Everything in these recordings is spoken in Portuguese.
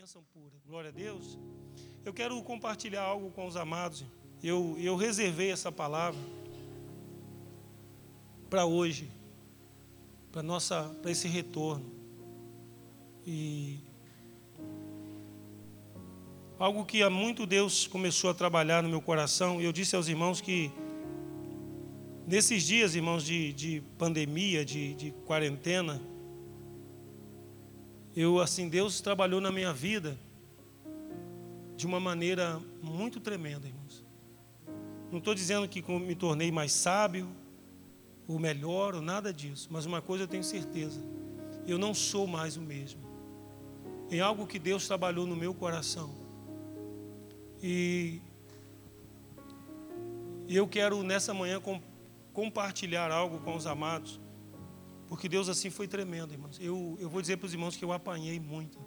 bênção pura. Glória a Deus. Eu quero compartilhar algo com os amados. Eu, eu reservei essa palavra para hoje, para nossa, para esse retorno. E algo que há muito Deus começou a trabalhar no meu coração. Eu disse aos irmãos que nesses dias, irmãos, de, de pandemia, de, de quarentena, eu assim Deus trabalhou na minha vida de uma maneira muito tremenda, irmãos. Não estou dizendo que me tornei mais sábio, ou melhor, ou nada disso, mas uma coisa eu tenho certeza: eu não sou mais o mesmo. Em algo que Deus trabalhou no meu coração. E eu quero nessa manhã compartilhar algo com os amados porque Deus assim foi tremendo, irmãos. Eu, eu vou dizer para os irmãos que eu apanhei muito.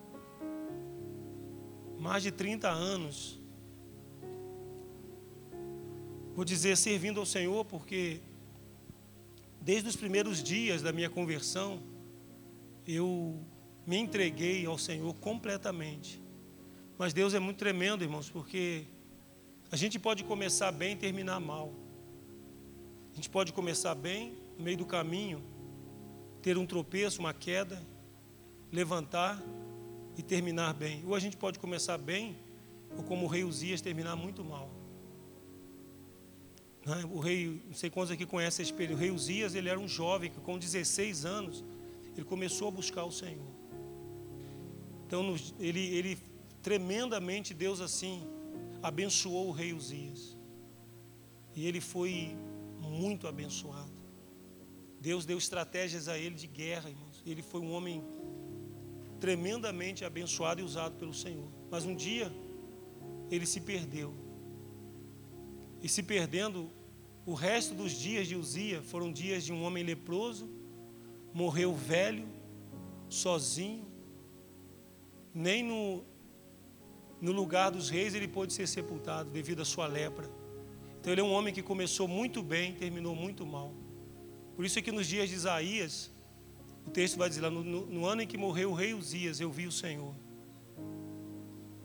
Mais de 30 anos. Vou dizer servindo ao Senhor, porque desde os primeiros dias da minha conversão, eu me entreguei ao Senhor completamente. Mas Deus é muito tremendo, irmãos, porque a gente pode começar bem e terminar mal. A gente pode começar bem, no meio do caminho, ter um tropeço, uma queda, levantar e terminar bem. Ou a gente pode começar bem, ou como o rei Uzias, terminar muito mal. Né? O rei, não sei quantos aqui conhecem esse período, o rei Uzias, ele era um jovem que com 16 anos, ele começou a buscar o Senhor. Então, ele, ele tremendamente, Deus assim, abençoou o rei Uzias. E ele foi muito abençoado. Deus deu estratégias a ele de guerra, irmãos. Ele foi um homem tremendamente abençoado e usado pelo Senhor. Mas um dia ele se perdeu. E se perdendo, o resto dos dias de Uzia foram dias de um homem leproso, morreu velho, sozinho. Nem no, no lugar dos reis ele pôde ser sepultado devido à sua lepra. Então ele é um homem que começou muito bem, terminou muito mal. Por isso é que nos dias de Isaías, o texto vai dizer lá, no, no, no ano em que morreu o rei Uzias, eu vi o Senhor.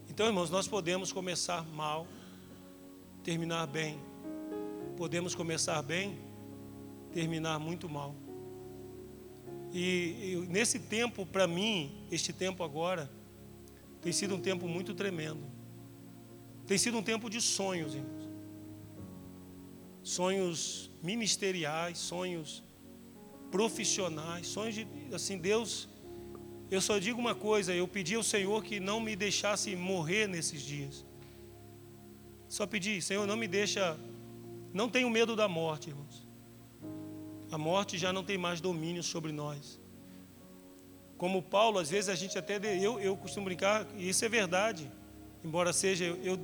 Então, irmãos, nós podemos começar mal, terminar bem. Podemos começar bem, terminar muito mal. E, e nesse tempo, para mim, este tempo agora, tem sido um tempo muito tremendo. Tem sido um tempo de sonhos, irmãos. Sonhos ministeriais, sonhos profissionais, sonhos de assim, Deus, eu só digo uma coisa, eu pedi ao Senhor que não me deixasse morrer nesses dias. Só pedi, Senhor, não me deixa, não tenho medo da morte, irmãos. A morte já não tem mais domínio sobre nós. Como Paulo, às vezes a gente até, eu, eu costumo brincar, e isso é verdade, embora seja, eu, eu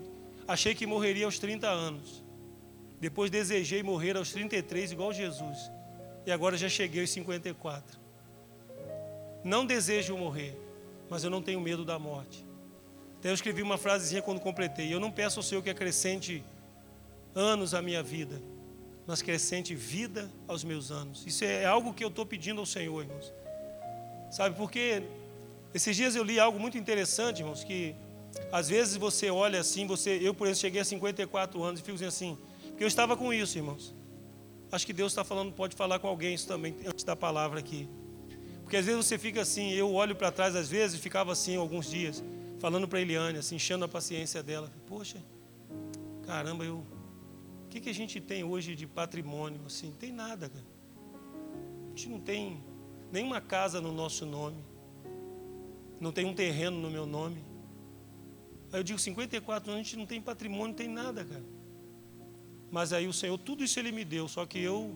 achei que morreria aos 30 anos. Depois desejei morrer aos 33, igual Jesus. E agora já cheguei aos 54. Não desejo morrer, mas eu não tenho medo da morte. Até eu escrevi uma frasezinha quando completei. Eu não peço ao Senhor que acrescente anos à minha vida, mas acrescente vida aos meus anos. Isso é algo que eu estou pedindo ao Senhor, irmãos. Sabe, porque esses dias eu li algo muito interessante, irmãos, que às vezes você olha assim, você, eu por exemplo cheguei a 54 anos e fico assim, porque eu estava com isso, irmãos. Acho que Deus está falando, pode falar com alguém isso também, antes da palavra aqui. Porque às vezes você fica assim, eu olho para trás às vezes, ficava assim alguns dias, falando para Eliane, assim, enchendo a paciência dela. Poxa, caramba, eu. O que, que a gente tem hoje de patrimônio? Assim, tem nada, cara. A gente não tem nenhuma casa no nosso nome. Não tem um terreno no meu nome. Aí eu digo, 54 anos, a gente não tem patrimônio, não tem nada, cara. Mas aí o Senhor, tudo isso Ele me deu, só que eu,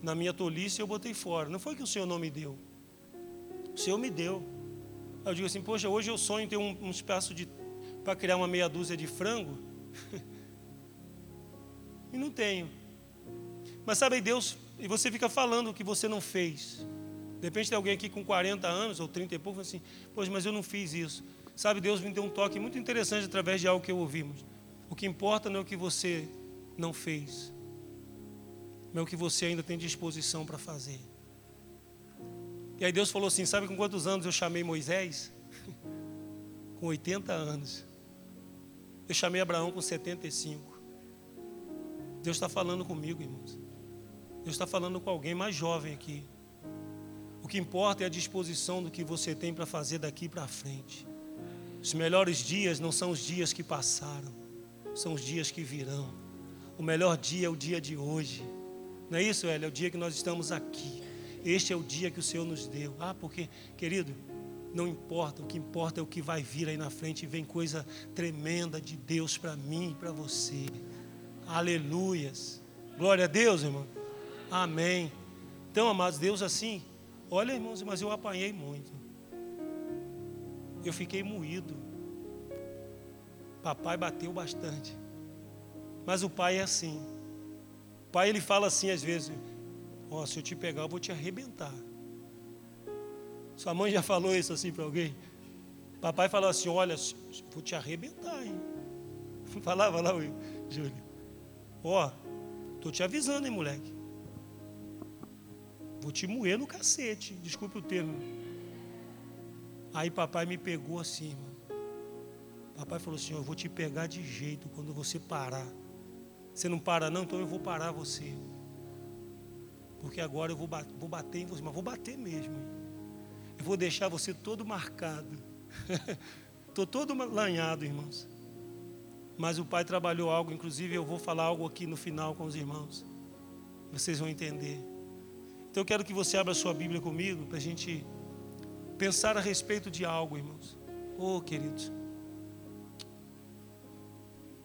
na minha tolice, eu botei fora. Não foi que o Senhor não me deu. O Senhor me deu. Aí eu digo assim, poxa, hoje eu sonho ter um, um espaço de para criar uma meia dúzia de frango. e não tenho. Mas sabe, Deus, e você fica falando o que você não fez. De repente tem alguém aqui com 40 anos ou 30 e pouco, assim, poxa, mas eu não fiz isso. Sabe, Deus me deu um toque muito interessante através de algo que eu ouvimos. O que importa não é o que você não fez, mas o que você ainda tem disposição para fazer. E aí Deus falou assim: Sabe com quantos anos eu chamei Moisés? com 80 anos. Eu chamei Abraão com 75. Deus está falando comigo, irmãos. Deus está falando com alguém mais jovem aqui. O que importa é a disposição do que você tem para fazer daqui para frente. Os melhores dias não são os dias que passaram, são os dias que virão. O melhor dia é o dia de hoje. Não é isso, Hélio? É o dia que nós estamos aqui. Este é o dia que o Senhor nos deu. Ah, porque, querido, não importa, o que importa é o que vai vir aí na frente. Vem coisa tremenda de Deus para mim e para você. Aleluias. Glória a Deus, irmão. Amém. Então, amados, Deus assim, olha, irmãos, mas eu apanhei muito. Eu fiquei moído. Papai bateu bastante. Mas o pai é assim. O pai ele fala assim às vezes: Ó, oh, se eu te pegar, eu vou te arrebentar. Sua mãe já falou isso assim para alguém? Papai falou assim: Olha, vou te arrebentar, hein? Falava lá, Júlio. Ó, oh, tô te avisando, hein, moleque. Vou te moer no cacete. Desculpe o termo. Aí papai me pegou assim, irmão. Papai falou assim: Eu vou te pegar de jeito quando você parar. Você não para, não? Então eu vou parar você. Porque agora eu vou, vou bater em você, mas vou bater mesmo. Eu vou deixar você todo marcado. Estou todo lanhado, irmãos. Mas o pai trabalhou algo, inclusive eu vou falar algo aqui no final com os irmãos. Vocês vão entender. Então eu quero que você abra sua Bíblia comigo para a gente pensar a respeito de algo, irmãos. Oh, queridos.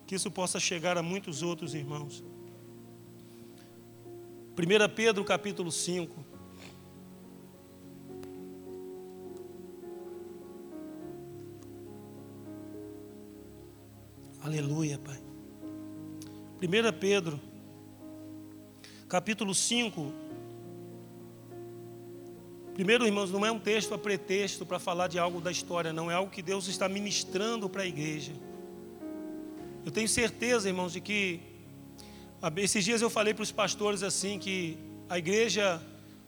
Que isso possa chegar a muitos outros irmãos. 1 Pedro capítulo 5. Aleluia, Pai. 1 Pedro, capítulo 5. Primeiro, irmãos, não é um texto a pretexto para falar de algo da história, não. É algo que Deus está ministrando para a igreja. Eu tenho certeza, irmãos, de que esses dias eu falei para os pastores assim que a igreja,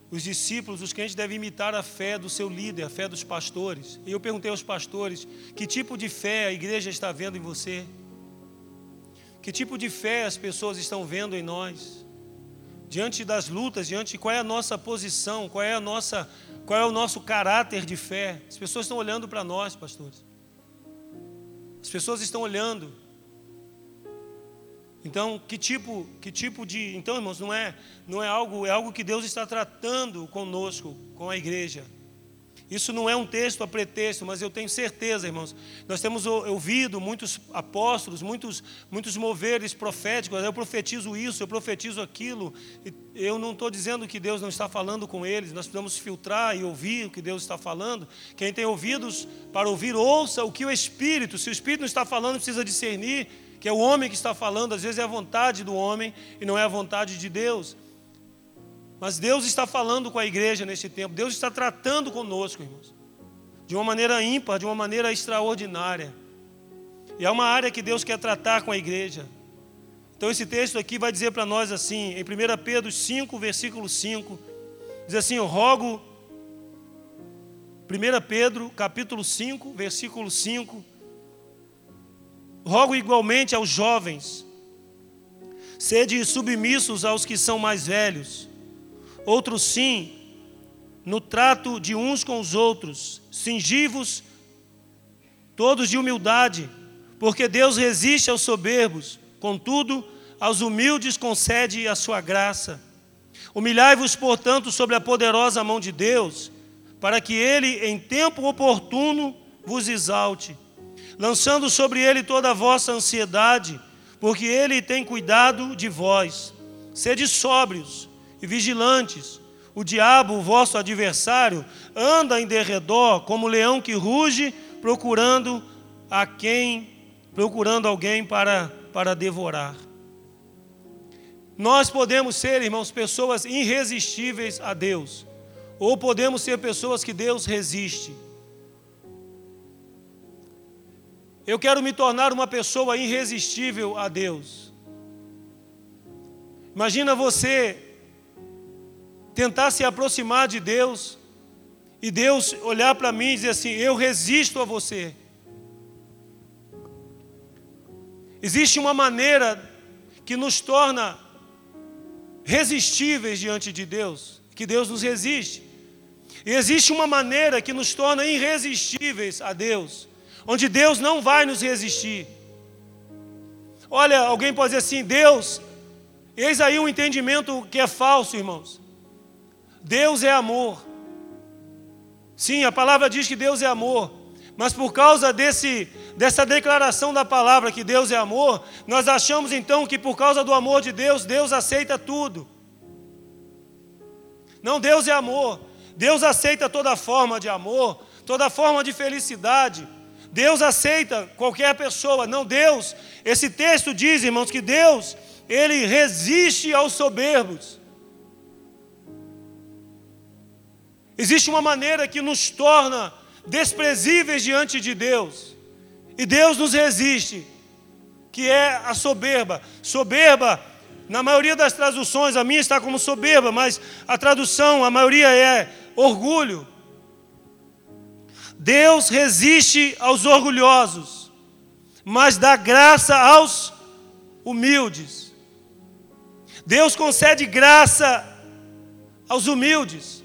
os discípulos, os crentes devem imitar a fé do seu líder, a fé dos pastores. E eu perguntei aos pastores: que tipo de fé a igreja está vendo em você? Que tipo de fé as pessoas estão vendo em nós? Diante das lutas, diante qual é a nossa posição, qual é a nossa, qual é o nosso caráter de fé? As pessoas estão olhando para nós, pastores. As pessoas estão olhando. Então, que tipo, que tipo de, então, irmãos, não é, não é algo, é algo que Deus está tratando conosco, com a igreja. Isso não é um texto a pretexto, mas eu tenho certeza, irmãos. Nós temos ouvido muitos apóstolos, muitos, muitos moveres proféticos. Eu profetizo isso, eu profetizo aquilo. Eu não estou dizendo que Deus não está falando com eles. Nós precisamos filtrar e ouvir o que Deus está falando. Quem tem ouvidos para ouvir, ouça o que o Espírito. Se o Espírito não está falando, precisa discernir que é o homem que está falando. Às vezes é a vontade do homem e não é a vontade de Deus. Mas Deus está falando com a igreja nesse tempo, Deus está tratando conosco, irmãos, de uma maneira ímpar, de uma maneira extraordinária. E é uma área que Deus quer tratar com a igreja. Então esse texto aqui vai dizer para nós assim, em 1 Pedro 5, versículo 5, diz assim: Eu rogo 1 Pedro, capítulo 5, versículo 5. Rogo igualmente aos jovens, sede submissos aos que são mais velhos, outros sim, no trato de uns com os outros, singivos, todos de humildade, porque Deus resiste aos soberbos, contudo, aos humildes concede a sua graça. Humilhai-vos, portanto, sobre a poderosa mão de Deus, para que ele, em tempo oportuno, vos exalte, lançando sobre ele toda a vossa ansiedade, porque ele tem cuidado de vós. Sede sóbrios e vigilantes. O diabo, o vosso adversário, anda em derredor como leão que ruge, procurando a quem, procurando alguém para, para devorar. Nós podemos ser, irmãos, pessoas irresistíveis a Deus, ou podemos ser pessoas que Deus resiste. Eu quero me tornar uma pessoa irresistível a Deus. Imagina você tentar se aproximar de Deus e Deus olhar para mim e dizer assim: Eu resisto a você. Existe uma maneira que nos torna resistíveis diante de Deus, que Deus nos resiste. E existe uma maneira que nos torna irresistíveis a Deus, onde Deus não vai nos resistir. Olha, alguém pode dizer assim: Deus, eis aí um entendimento que é falso, irmãos. Deus é amor. Sim, a palavra diz que Deus é amor, mas por causa desse, dessa declaração da palavra que Deus é amor, nós achamos então que por causa do amor de Deus, Deus aceita tudo. Não, Deus é amor. Deus aceita toda forma de amor, toda forma de felicidade. Deus aceita qualquer pessoa. Não, Deus, esse texto diz, irmãos, que Deus, ele resiste aos soberbos. Existe uma maneira que nos torna desprezíveis diante de Deus. E Deus nos resiste, que é a soberba. Soberba, na maioria das traduções, a minha está como soberba, mas a tradução, a maioria é orgulho. Deus resiste aos orgulhosos, mas dá graça aos humildes. Deus concede graça aos humildes.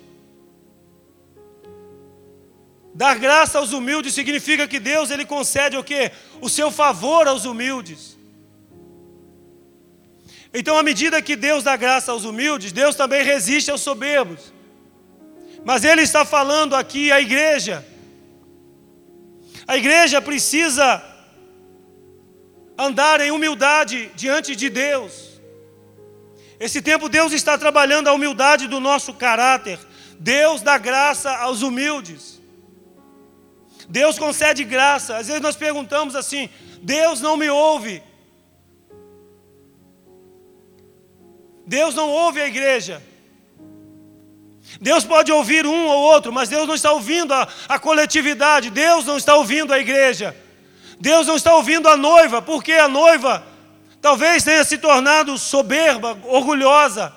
Dar graça aos humildes significa que Deus ele concede o quê? O seu favor aos humildes. Então, à medida que Deus dá graça aos humildes, Deus também resiste aos soberbos. Mas ele está falando aqui à igreja. A igreja precisa andar em humildade diante de Deus. Esse tempo Deus está trabalhando a humildade do nosso caráter. Deus dá graça aos humildes. Deus concede graça. Às vezes nós perguntamos assim: Deus não me ouve. Deus não ouve a igreja. Deus pode ouvir um ou outro, mas Deus não está ouvindo a, a coletividade. Deus não está ouvindo a igreja. Deus não está ouvindo a noiva, porque a noiva talvez tenha se tornado soberba, orgulhosa.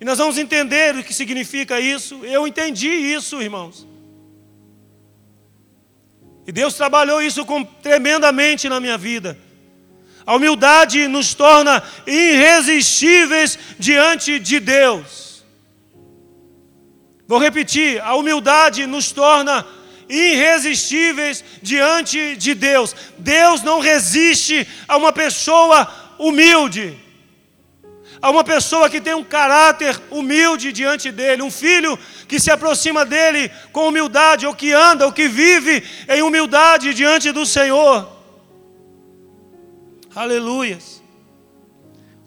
E nós vamos entender o que significa isso. Eu entendi isso, irmãos. E Deus trabalhou isso com, tremendamente na minha vida. A humildade nos torna irresistíveis diante de Deus. Vou repetir: a humildade nos torna irresistíveis diante de Deus. Deus não resiste a uma pessoa humilde a uma pessoa que tem um caráter humilde diante dele, um filho que se aproxima dele com humildade, ou que anda, ou que vive em humildade diante do Senhor. Aleluias.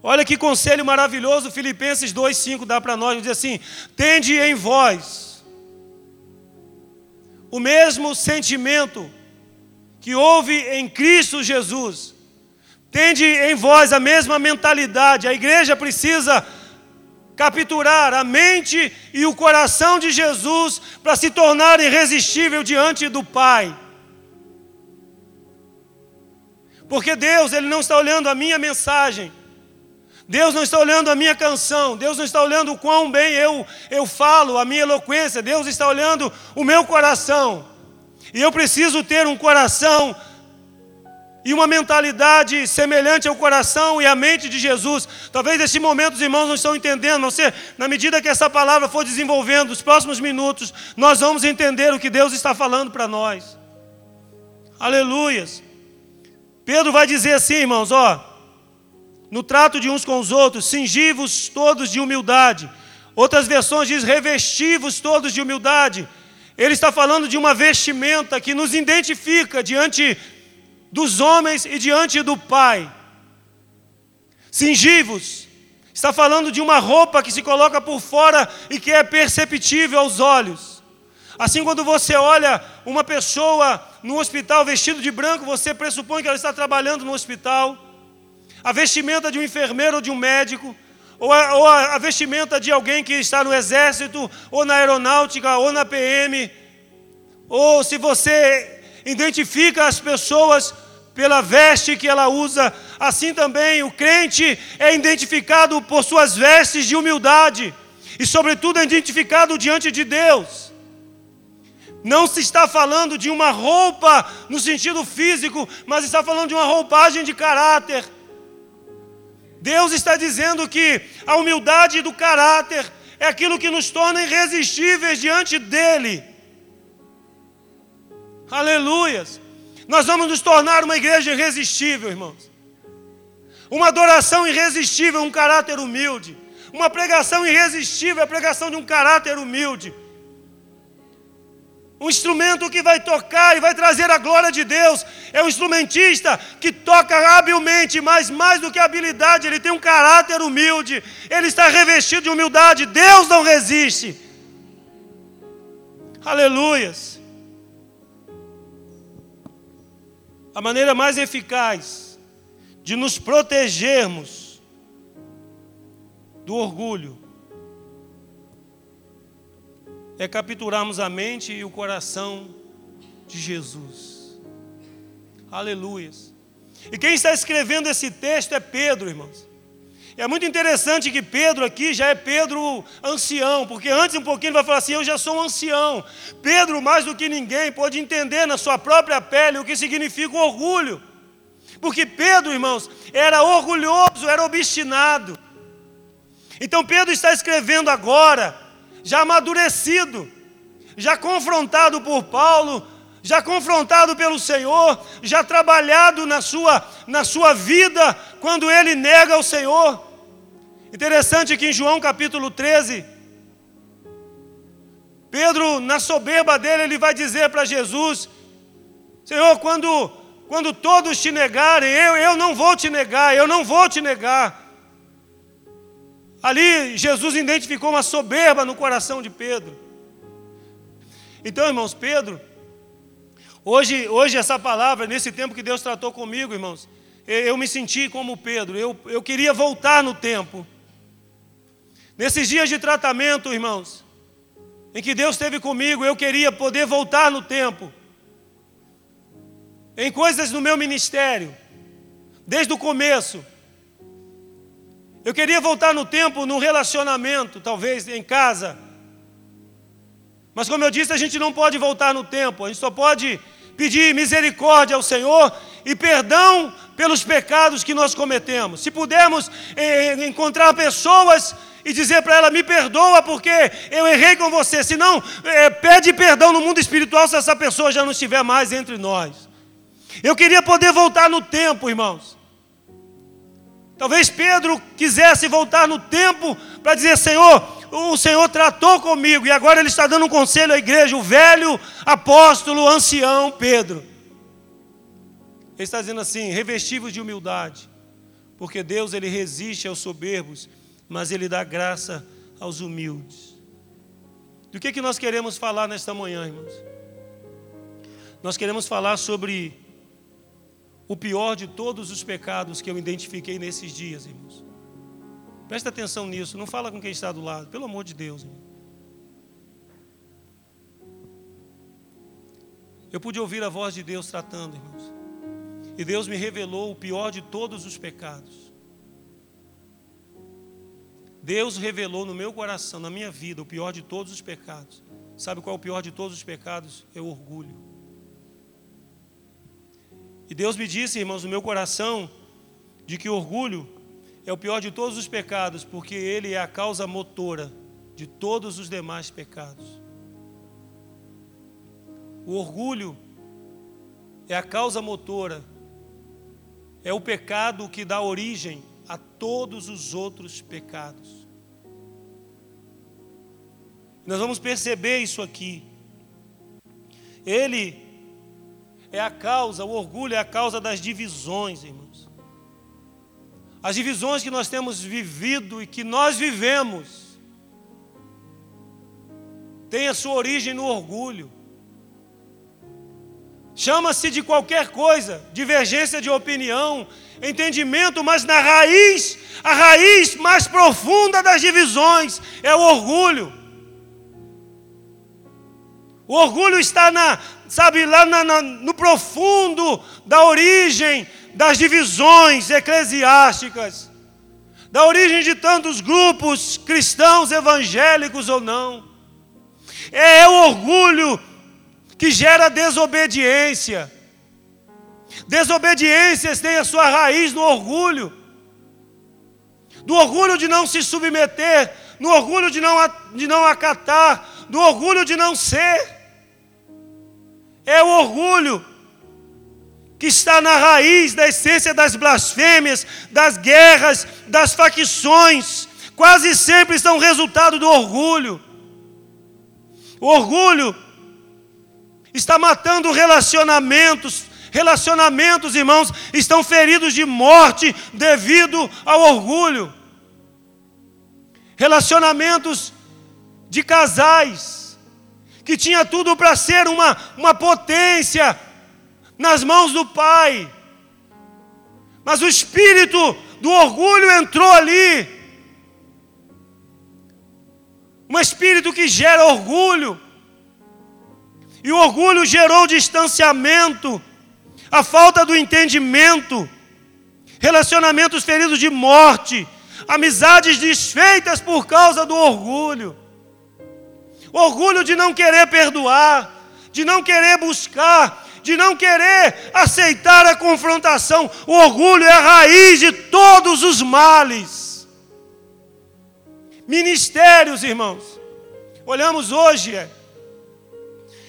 Olha que conselho maravilhoso Filipenses 2,5 dá para nós, diz assim: tende em vós o mesmo sentimento que houve em Cristo Jesus Tende em vós a mesma mentalidade. A igreja precisa capturar a mente e o coração de Jesus para se tornar irresistível diante do Pai. Porque Deus, Ele não está olhando a minha mensagem. Deus não está olhando a minha canção, Deus não está olhando o quão bem eu, eu falo, a minha eloquência, Deus está olhando o meu coração. E eu preciso ter um coração e uma mentalidade semelhante ao coração e à mente de Jesus. Talvez nesse momento os irmãos não estão entendendo, não sei, na medida que essa palavra for desenvolvendo, nos próximos minutos, nós vamos entender o que Deus está falando para nós. Aleluias. Pedro vai dizer assim, irmãos, ó, no trato de uns com os outros, cingivos todos de humildade. Outras versões diz revestivos todos de humildade. Ele está falando de uma vestimenta que nos identifica diante dos homens e diante do Pai. Singivos, está falando de uma roupa que se coloca por fora e que é perceptível aos olhos. Assim, quando você olha uma pessoa no hospital vestido de branco, você pressupõe que ela está trabalhando no hospital. A vestimenta de um enfermeiro ou de um médico, ou a, ou a vestimenta de alguém que está no exército, ou na aeronáutica, ou na PM, ou se você identifica as pessoas pela veste que ela usa, assim também o crente é identificado por suas vestes de humildade e, sobretudo, é identificado diante de Deus. Não se está falando de uma roupa no sentido físico, mas está falando de uma roupagem de caráter. Deus está dizendo que a humildade do caráter é aquilo que nos torna irresistíveis diante dEle. Aleluias. Nós vamos nos tornar uma igreja irresistível, irmãos. Uma adoração irresistível, um caráter humilde. Uma pregação irresistível, a pregação de um caráter humilde um instrumento que vai tocar e vai trazer a glória de Deus. É um instrumentista que toca habilmente, mas mais do que habilidade, ele tem um caráter humilde. Ele está revestido de humildade. Deus não resiste. Aleluias. A maneira mais eficaz de nos protegermos do orgulho é capturarmos a mente e o coração de Jesus. Aleluia. E quem está escrevendo esse texto é Pedro, irmãos. É muito interessante que Pedro aqui já é Pedro ancião, porque antes um pouquinho ele vai falar assim: Eu já sou um ancião. Pedro, mais do que ninguém, pode entender na sua própria pele o que significa o orgulho. Porque Pedro, irmãos, era orgulhoso, era obstinado. Então Pedro está escrevendo agora já amadurecido, já confrontado por Paulo, já confrontado pelo Senhor, já trabalhado na sua, na sua vida quando ele nega o Senhor. Interessante que em João capítulo 13, Pedro, na soberba dele, ele vai dizer para Jesus: Senhor, quando, quando todos te negarem, eu, eu não vou te negar, eu não vou te negar. Ali Jesus identificou uma soberba no coração de Pedro. Então, irmãos, Pedro, hoje, hoje essa palavra, nesse tempo que Deus tratou comigo, irmãos, eu me senti como Pedro, eu, eu queria voltar no tempo. Nesses dias de tratamento, irmãos, em que Deus esteve comigo, eu queria poder voltar no tempo. Em coisas no meu ministério, desde o começo. Eu queria voltar no tempo, no relacionamento, talvez em casa. Mas como eu disse, a gente não pode voltar no tempo, a gente só pode pedir misericórdia ao Senhor e perdão pelos pecados que nós cometemos. Se pudermos eh, encontrar pessoas e dizer para ela: me perdoa porque eu errei com você. Se não, eh, pede perdão no mundo espiritual se essa pessoa já não estiver mais entre nós. Eu queria poder voltar no tempo, irmãos. Talvez Pedro quisesse voltar no tempo para dizer: Senhor, o Senhor tratou comigo e agora ele está dando um conselho à igreja, o velho apóstolo ancião Pedro. Ele está dizendo assim: revestivos de humildade, porque Deus ele resiste aos soberbos, mas ele dá graça aos humildes. Do que, que nós queremos falar nesta manhã, irmãos? Nós queremos falar sobre o pior de todos os pecados que eu identifiquei nesses dias, irmãos. Presta atenção nisso, não fala com quem está do lado, pelo amor de Deus. Irmão. Eu pude ouvir a voz de Deus tratando, irmãos. E Deus me revelou o pior de todos os pecados. Deus revelou no meu coração, na minha vida, o pior de todos os pecados. Sabe qual é o pior de todos os pecados? É o orgulho. E Deus me disse, irmãos, no meu coração, de que orgulho é o pior de todos os pecados, porque ele é a causa motora de todos os demais pecados. O orgulho é a causa motora, é o pecado que dá origem a todos os outros pecados. Nós vamos perceber isso aqui. Ele é a causa, o orgulho é a causa das divisões, irmãos. As divisões que nós temos vivido e que nós vivemos têm a sua origem no orgulho. Chama-se de qualquer coisa, divergência de opinião, entendimento, mas na raiz, a raiz mais profunda das divisões é o orgulho. O orgulho está na, sabe, lá na, na, no profundo da origem das divisões eclesiásticas, da origem de tantos grupos cristãos, evangélicos ou não. É o orgulho que gera desobediência. Desobediências têm a sua raiz no orgulho, do orgulho de não se submeter, no orgulho de não, de não acatar, do orgulho de não ser. É o orgulho que está na raiz da essência das blasfêmias, das guerras, das facções, quase sempre são resultado do orgulho. O orgulho está matando relacionamentos, relacionamentos, irmãos, estão feridos de morte devido ao orgulho. Relacionamentos de casais que tinha tudo para ser uma, uma potência nas mãos do pai. Mas o espírito do orgulho entrou ali um espírito que gera orgulho. E o orgulho gerou distanciamento, a falta do entendimento, relacionamentos feridos de morte, amizades desfeitas por causa do orgulho. Orgulho de não querer perdoar, de não querer buscar, de não querer aceitar a confrontação. O orgulho é a raiz de todos os males. Ministérios, irmãos. Olhamos hoje é,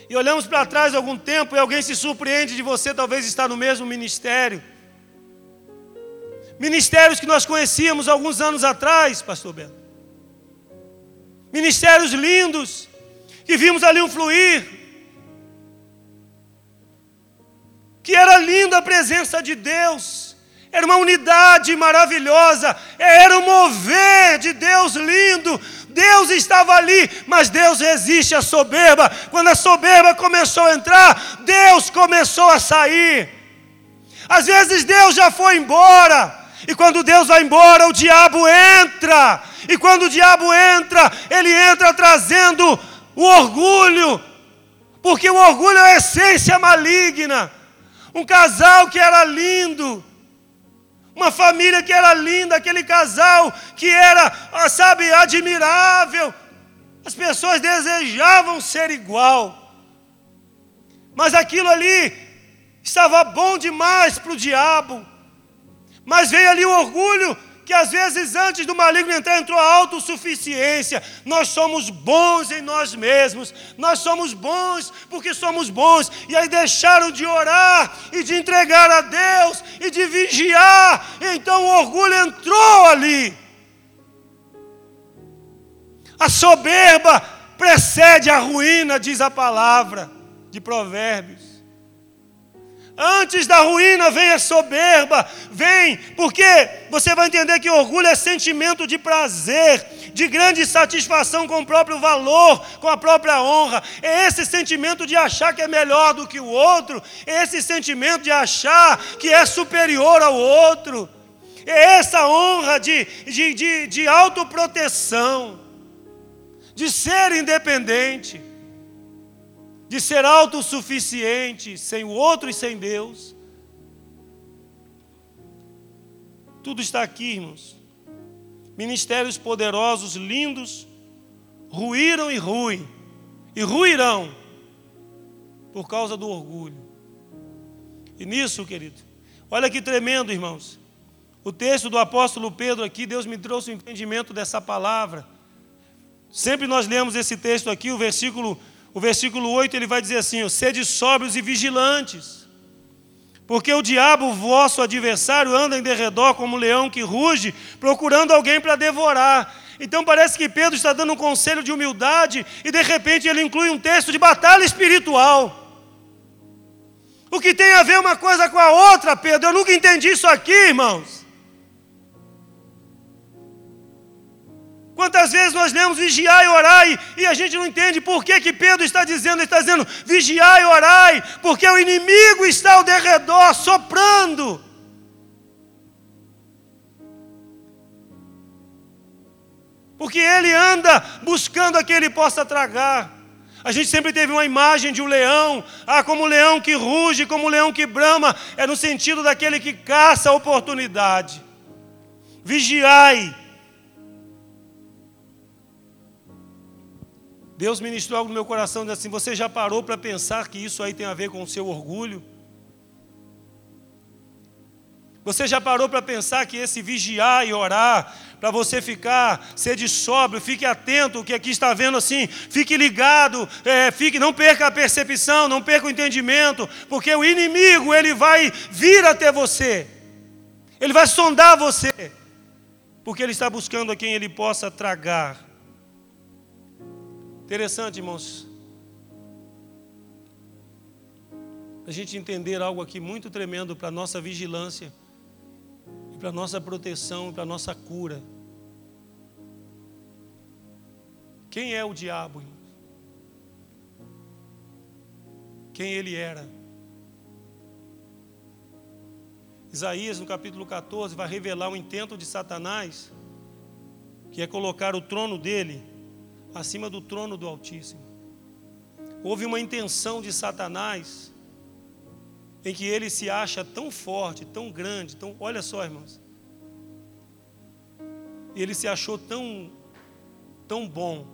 e olhamos para trás algum tempo e alguém se surpreende de você talvez estar no mesmo ministério. Ministérios que nós conhecíamos alguns anos atrás, pastor Bento. Ministérios lindos, que vimos ali um fluir. Que era linda a presença de Deus era uma unidade maravilhosa, era um mover de Deus lindo. Deus estava ali, mas Deus resiste à soberba. Quando a soberba começou a entrar, Deus começou a sair. Às vezes Deus já foi embora, e quando Deus vai embora, o diabo entra. E quando o diabo entra, ele entra trazendo o orgulho, porque o orgulho é a essência maligna. Um casal que era lindo, uma família que era linda, aquele casal que era, ah, sabe, admirável. As pessoas desejavam ser igual. Mas aquilo ali estava bom demais para o diabo. Mas veio ali o orgulho que às vezes antes do maligno entrar entrou a autossuficiência. Nós somos bons em nós mesmos. Nós somos bons porque somos bons. E aí deixaram de orar e de entregar a Deus e de vigiar. Então o orgulho entrou ali. A soberba precede a ruína, diz a palavra de Provérbios. Antes da ruína vem a soberba, vem, porque você vai entender que orgulho é sentimento de prazer, de grande satisfação com o próprio valor, com a própria honra. É esse sentimento de achar que é melhor do que o outro, é esse sentimento de achar que é superior ao outro. É essa honra de, de, de, de autoproteção, de ser independente de ser autossuficiente sem o outro e sem Deus. Tudo está aqui, irmãos. Ministérios poderosos, lindos, ruíram e ruem, e ruirão, por causa do orgulho. E nisso, querido, olha que tremendo, irmãos. O texto do apóstolo Pedro aqui, Deus me trouxe o entendimento dessa palavra. Sempre nós lemos esse texto aqui, o versículo o versículo 8 ele vai dizer assim: sede sóbrios e vigilantes, porque o diabo, vosso adversário, anda em derredor como um leão que ruge, procurando alguém para devorar. Então parece que Pedro está dando um conselho de humildade e de repente ele inclui um texto de batalha espiritual. O que tem a ver uma coisa com a outra, Pedro? Eu nunca entendi isso aqui, irmãos. Quantas vezes nós lemos vigiar e orar e, a gente não entende por que, que Pedro está dizendo, ele está dizendo vigiar e orai, porque o inimigo está ao derredor soprando. Porque ele anda buscando a que ele possa tragar. A gente sempre teve uma imagem de um leão, ah, como um leão que ruge, como um leão que brama, é no sentido daquele que caça a oportunidade. Vigiai, Deus ministrou algo no meu coração, dizendo assim: você já parou para pensar que isso aí tem a ver com o seu orgulho? Você já parou para pensar que esse vigiar e orar, para você ficar, ser de sóbrio, fique atento, o que aqui está vendo assim, fique ligado, é, fique, não perca a percepção, não perca o entendimento, porque o inimigo ele vai vir até você, ele vai sondar você, porque ele está buscando a quem ele possa tragar. Interessante, irmãos. A gente entender algo aqui muito tremendo para a nossa vigilância, para a nossa proteção, para a nossa cura. Quem é o diabo? Quem ele era? Isaías, no capítulo 14, vai revelar o intento de Satanás, que é colocar o trono dele acima do trono do Altíssimo. Houve uma intenção de Satanás em que ele se acha tão forte, tão grande, tão, olha só, irmãos. Ele se achou tão tão bom,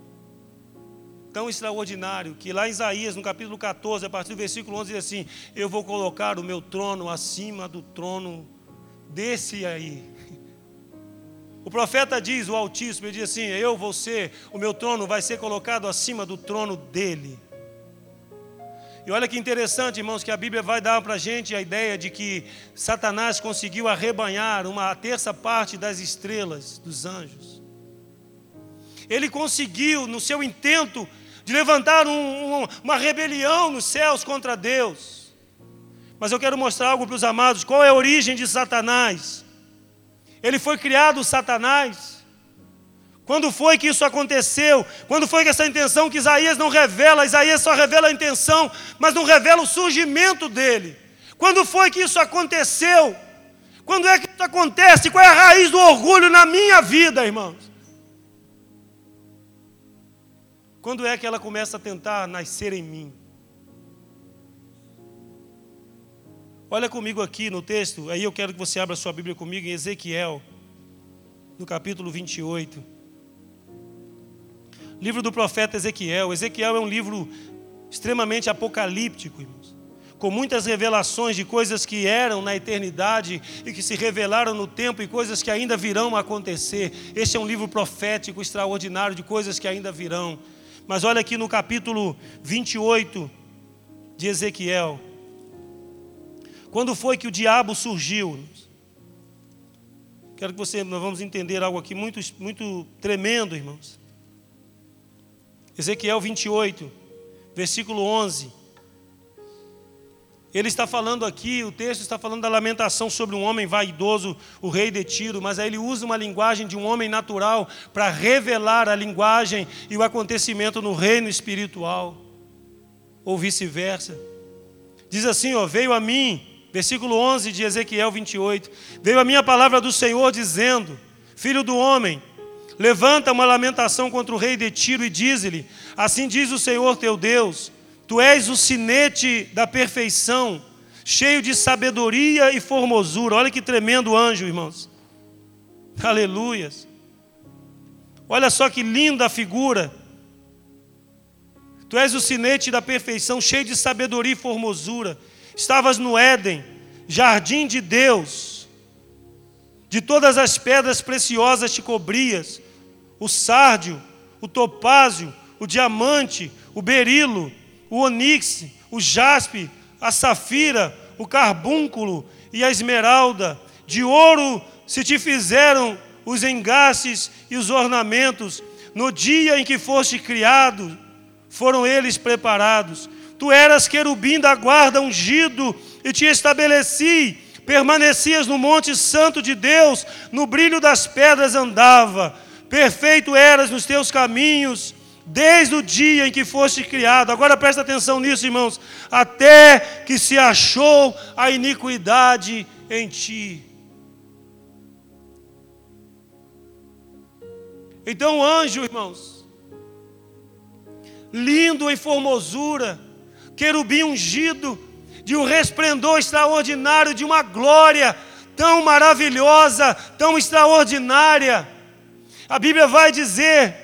tão extraordinário, que lá em Isaías, no capítulo 14, a partir do versículo 11 diz assim: "Eu vou colocar o meu trono acima do trono desse aí". O profeta diz, o Altíssimo, ele diz assim: Eu vou ser, o meu trono vai ser colocado acima do trono dele. E olha que interessante, irmãos, que a Bíblia vai dar para a gente a ideia de que Satanás conseguiu arrebanhar uma terça parte das estrelas dos anjos. Ele conseguiu, no seu intento de levantar um, um, uma rebelião nos céus contra Deus. Mas eu quero mostrar algo para os amados: qual é a origem de Satanás? Ele foi criado Satanás. Quando foi que isso aconteceu? Quando foi que essa intenção que Isaías não revela, Isaías só revela a intenção, mas não revela o surgimento dele. Quando foi que isso aconteceu? Quando é que isso acontece? Qual é a raiz do orgulho na minha vida, irmãos? Quando é que ela começa a tentar nascer em mim? Olha comigo aqui no texto, aí eu quero que você abra sua Bíblia comigo em Ezequiel, no capítulo 28. Livro do profeta Ezequiel. Ezequiel é um livro extremamente apocalíptico, irmãos, com muitas revelações de coisas que eram na eternidade e que se revelaram no tempo e coisas que ainda virão a acontecer. Este é um livro profético extraordinário de coisas que ainda virão. Mas olha aqui no capítulo 28 de Ezequiel. Quando foi que o diabo surgiu? Quero que você, nós vamos entender algo aqui muito, muito tremendo, irmãos. Ezequiel 28, versículo 11. Ele está falando aqui, o texto está falando da lamentação sobre um homem vaidoso, o rei de Tiro, mas aí ele usa uma linguagem de um homem natural para revelar a linguagem e o acontecimento no reino espiritual, ou vice-versa. Diz assim: ó, veio a mim Versículo 11 de Ezequiel 28. Veio a minha palavra do Senhor dizendo: Filho do homem, levanta uma lamentação contra o rei de Tiro e diz-lhe: Assim diz o Senhor teu Deus: Tu és o sinete da perfeição, cheio de sabedoria e formosura. Olha que tremendo anjo, irmãos. Aleluias. Olha só que linda figura. Tu és o sinete da perfeição, cheio de sabedoria e formosura. Estavas no Éden, jardim de Deus. De todas as pedras preciosas te cobrias: o sárdio, o topázio, o diamante, o berilo, o onix, o jaspe, a safira, o carbúnculo e a esmeralda. De ouro se te fizeram os engastes e os ornamentos. No dia em que foste criado, foram eles preparados. Tu eras querubim da guarda ungido e te estabeleci. Permanecias no monte santo de Deus, no brilho das pedras andava. Perfeito eras nos teus caminhos, desde o dia em que foste criado. Agora presta atenção nisso, irmãos. Até que se achou a iniquidade em ti. Então, anjo, irmãos, lindo em formosura, querubim ungido, de um resplendor extraordinário, de uma glória tão maravilhosa, tão extraordinária. A Bíblia vai dizer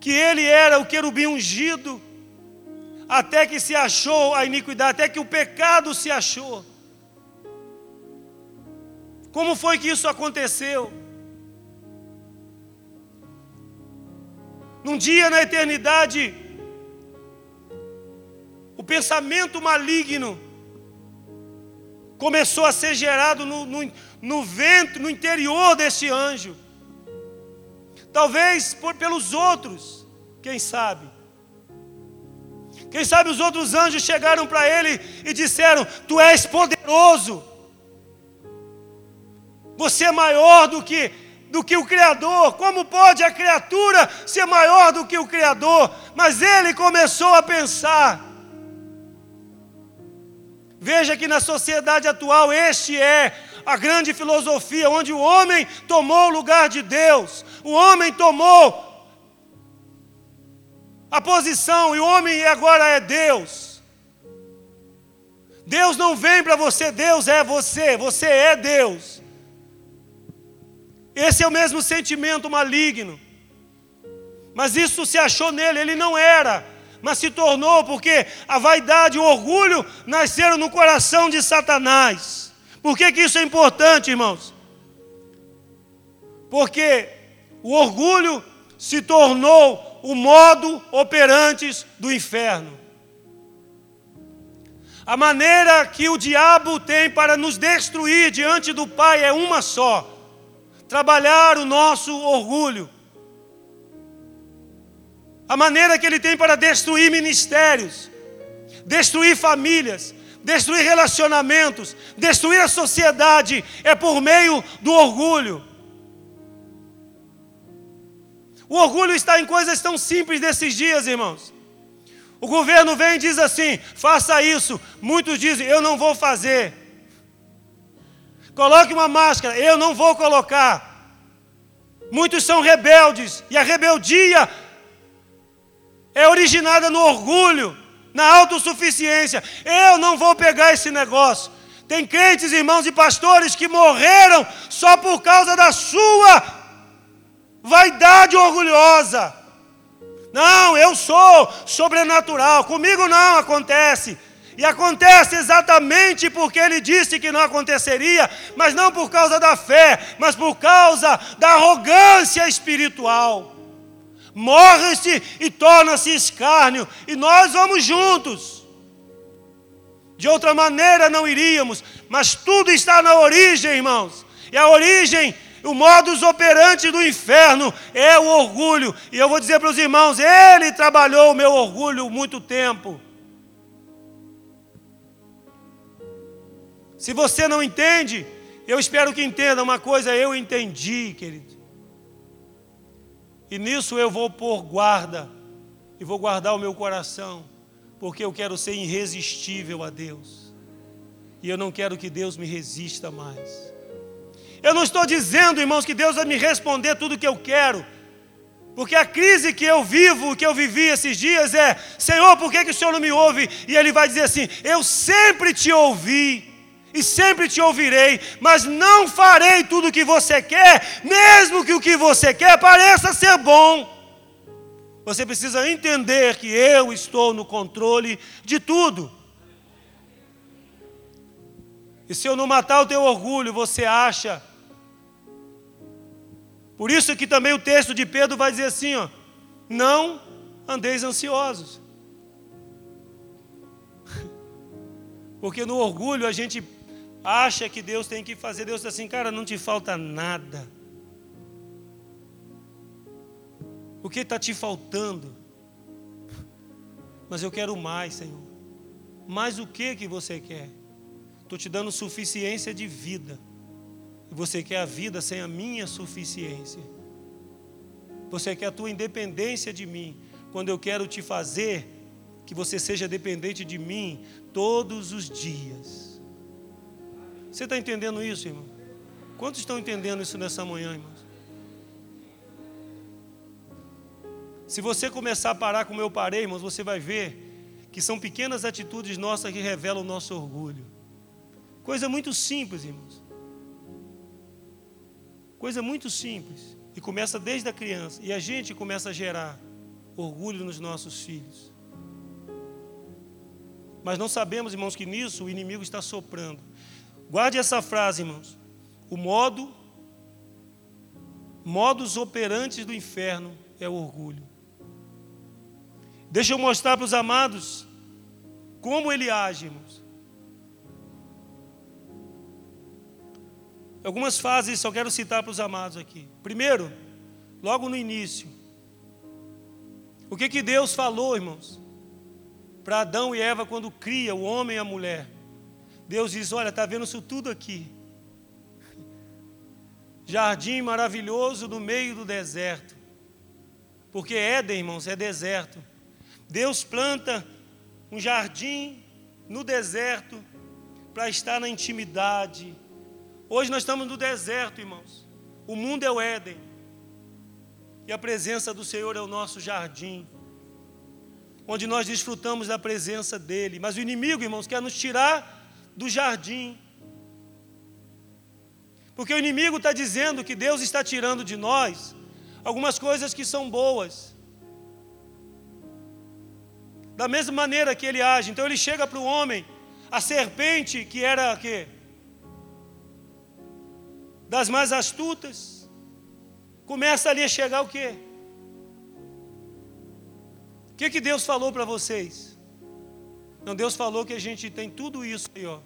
que ele era o querubim ungido, até que se achou a iniquidade, até que o pecado se achou. Como foi que isso aconteceu? Num dia na eternidade, o pensamento maligno começou a ser gerado no, no, no vento, no interior desse anjo. Talvez por, pelos outros, quem sabe. Quem sabe os outros anjos chegaram para ele e disseram: Tu és poderoso, você é maior do que, do que o Criador. Como pode a criatura ser maior do que o Criador? Mas ele começou a pensar. Veja que na sociedade atual este é a grande filosofia, onde o homem tomou o lugar de Deus, o homem tomou a posição e o homem agora é Deus. Deus não vem para você, Deus é você, você é Deus. Esse é o mesmo sentimento maligno. Mas isso se achou nele, ele não era mas se tornou porque a vaidade o orgulho nasceram no coração de Satanás. Por que, que isso é importante, irmãos? Porque o orgulho se tornou o modo operantes do inferno. A maneira que o diabo tem para nos destruir diante do Pai é uma só: trabalhar o nosso orgulho a maneira que ele tem para destruir ministérios, destruir famílias, destruir relacionamentos, destruir a sociedade, é por meio do orgulho. O orgulho está em coisas tão simples desses dias, irmãos. O governo vem e diz assim: faça isso. Muitos dizem: eu não vou fazer. Coloque uma máscara, eu não vou colocar. Muitos são rebeldes, e a rebeldia é originada no orgulho, na autossuficiência. Eu não vou pegar esse negócio. Tem crentes, irmãos e pastores que morreram só por causa da sua vaidade orgulhosa. Não, eu sou sobrenatural. Comigo não acontece. E acontece exatamente porque ele disse que não aconteceria, mas não por causa da fé, mas por causa da arrogância espiritual morre-se e torna-se escárnio, e nós vamos juntos. De outra maneira não iríamos, mas tudo está na origem, irmãos. E a origem, o modus operandi do inferno é o orgulho. E eu vou dizer para os irmãos: ele trabalhou o meu orgulho muito tempo. Se você não entende, eu espero que entenda uma coisa, eu entendi, querido. E nisso eu vou pôr guarda, e vou guardar o meu coração, porque eu quero ser irresistível a Deus. E eu não quero que Deus me resista mais. Eu não estou dizendo, irmãos, que Deus vai me responder tudo o que eu quero. Porque a crise que eu vivo, que eu vivi esses dias é: Senhor, por que, que o Senhor não me ouve? E Ele vai dizer assim: Eu sempre te ouvi e sempre te ouvirei, mas não farei tudo o que você quer, mesmo que o que você quer pareça ser bom. Você precisa entender que eu estou no controle de tudo. E se eu não matar o teu orgulho, você acha. Por isso que também o texto de Pedro vai dizer assim, ó: Não andeis ansiosos. Porque no orgulho a gente acha que Deus tem que fazer, Deus diz assim, cara, não te falta nada. O que está te faltando? Mas eu quero mais, Senhor. Mais o que que você quer? Estou te dando suficiência de vida. E você quer a vida sem a minha suficiência. Você quer a tua independência de mim. Quando eu quero te fazer que você seja dependente de mim todos os dias. Você está entendendo isso, irmão? Quantos estão entendendo isso nessa manhã, irmãos? Se você começar a parar como eu parei, irmãos, você vai ver que são pequenas atitudes nossas que revelam o nosso orgulho. Coisa muito simples, irmãos. Coisa muito simples. E começa desde a criança. E a gente começa a gerar. orgulho nos nossos filhos. Mas não sabemos, irmãos, que nisso o inimigo está soprando. Guarde essa frase, irmãos. O modo, modus operantes do inferno é o orgulho. Deixa eu mostrar para os amados como ele age, irmãos. Algumas fases só quero citar para os amados aqui. Primeiro, logo no início, o que, que Deus falou, irmãos, para Adão e Eva quando cria o homem e a mulher? Deus diz: Olha, está vendo isso tudo aqui. Jardim maravilhoso no meio do deserto. Porque Éden, irmãos, é deserto. Deus planta um jardim no deserto para estar na intimidade. Hoje nós estamos no deserto, irmãos. O mundo é o Éden. E a presença do Senhor é o nosso jardim. Onde nós desfrutamos da presença dEle. Mas o inimigo, irmãos, quer nos tirar do jardim. Porque o inimigo está dizendo que Deus está tirando de nós algumas coisas que são boas. Da mesma maneira que ele age. Então ele chega para o homem, a serpente que era quê? Das mais astutas. Começa ali a chegar o quê? O que, que Deus falou para vocês? Não, Deus falou que a gente tem tudo isso aí, ó.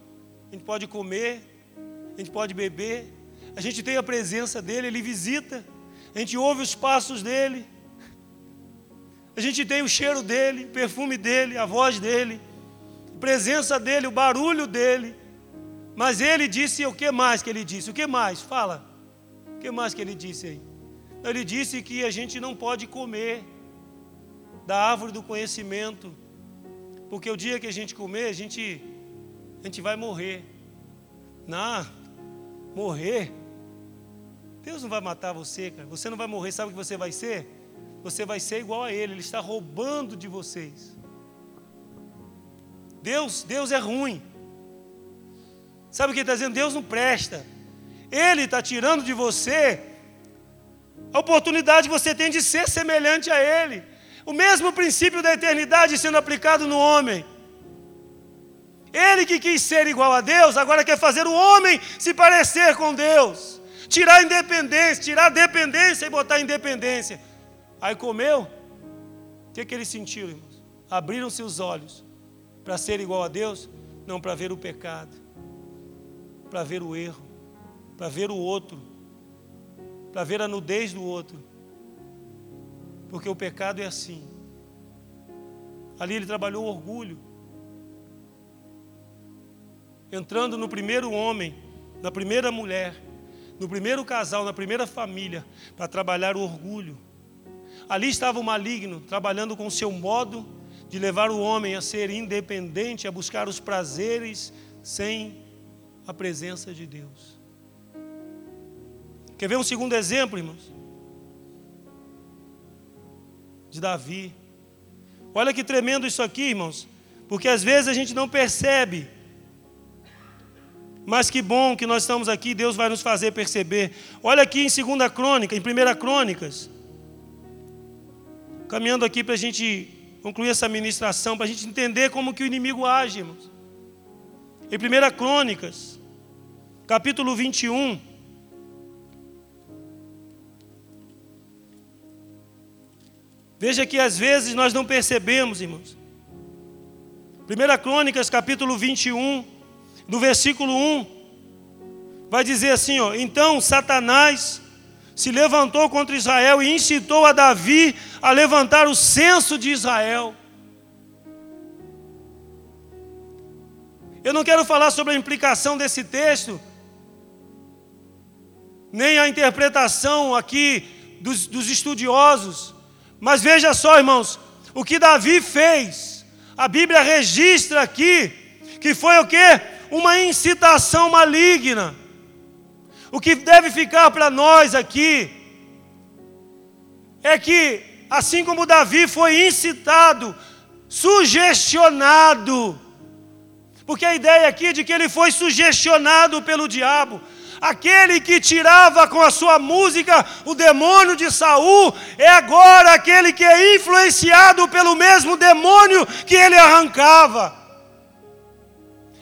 A gente pode comer, a gente pode beber, a gente tem a presença dele, ele visita, a gente ouve os passos dele. A gente tem o cheiro dele, o perfume dele, a voz dele, a presença dele, o barulho dele. Mas ele disse o que mais que ele disse? O que mais? Fala. O que mais que ele disse aí? Ele disse que a gente não pode comer da árvore do conhecimento, porque o dia que a gente comer, a gente, a gente vai morrer. Não, morrer. Deus não vai matar você, cara. Você não vai morrer, sabe o que você vai ser? você vai ser igual a ele, ele está roubando de vocês. Deus, Deus é ruim. Sabe o que ele está dizendo? Deus não presta. Ele está tirando de você a oportunidade que você tem de ser semelhante a Ele. O mesmo princípio da eternidade sendo aplicado no homem. Ele que quis ser igual a Deus, agora quer fazer o homem se parecer com Deus. Tirar a independência, tirar a dependência e botar a independência. Aí comeu, o que, que eles sentiram, irmãos? Abriram seus olhos para ser igual a Deus? Não, para ver o pecado, para ver o erro, para ver o outro, para ver a nudez do outro. Porque o pecado é assim. Ali ele trabalhou o orgulho. Entrando no primeiro homem, na primeira mulher, no primeiro casal, na primeira família, para trabalhar o orgulho. Ali estava o maligno, trabalhando com o seu modo de levar o homem a ser independente, a buscar os prazeres sem a presença de Deus. Quer ver um segundo exemplo, irmãos? De Davi. Olha que tremendo isso aqui, irmãos, porque às vezes a gente não percebe. Mas que bom que nós estamos aqui, Deus vai nos fazer perceber. Olha aqui em 2 Crônica, em 1 Crônicas, Caminhando aqui para a gente concluir essa ministração, para a gente entender como que o inimigo age, irmãos. Em 1 Crônicas, capítulo 21. Veja que às vezes nós não percebemos, irmãos. 1 Crônicas, capítulo 21, do versículo 1, vai dizer assim: ó, então Satanás se levantou contra Israel e incitou a Davi a levantar o censo de Israel. Eu não quero falar sobre a implicação desse texto, nem a interpretação aqui dos, dos estudiosos, mas veja só, irmãos, o que Davi fez, a Bíblia registra aqui, que foi o que? Uma incitação maligna. O que deve ficar para nós aqui é que, assim como Davi foi incitado, sugestionado, porque a ideia aqui é de que ele foi sugestionado pelo diabo, aquele que tirava com a sua música o demônio de Saul, é agora aquele que é influenciado pelo mesmo demônio que ele arrancava.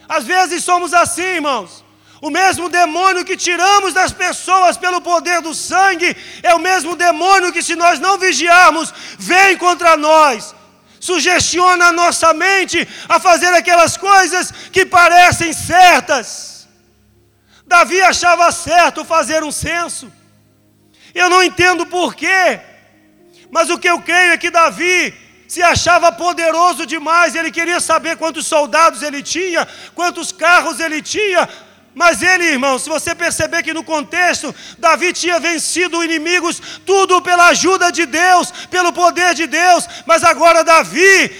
Às vezes somos assim, irmãos. O mesmo demônio que tiramos das pessoas pelo poder do sangue é o mesmo demônio que, se nós não vigiarmos, vem contra nós, sugestiona a nossa mente a fazer aquelas coisas que parecem certas. Davi achava certo fazer um censo. Eu não entendo porquê, mas o que eu creio é que Davi se achava poderoso demais, ele queria saber quantos soldados ele tinha, quantos carros ele tinha, mas ele, irmão, se você perceber que no contexto, Davi tinha vencido inimigos, tudo pela ajuda de Deus, pelo poder de Deus, mas agora Davi,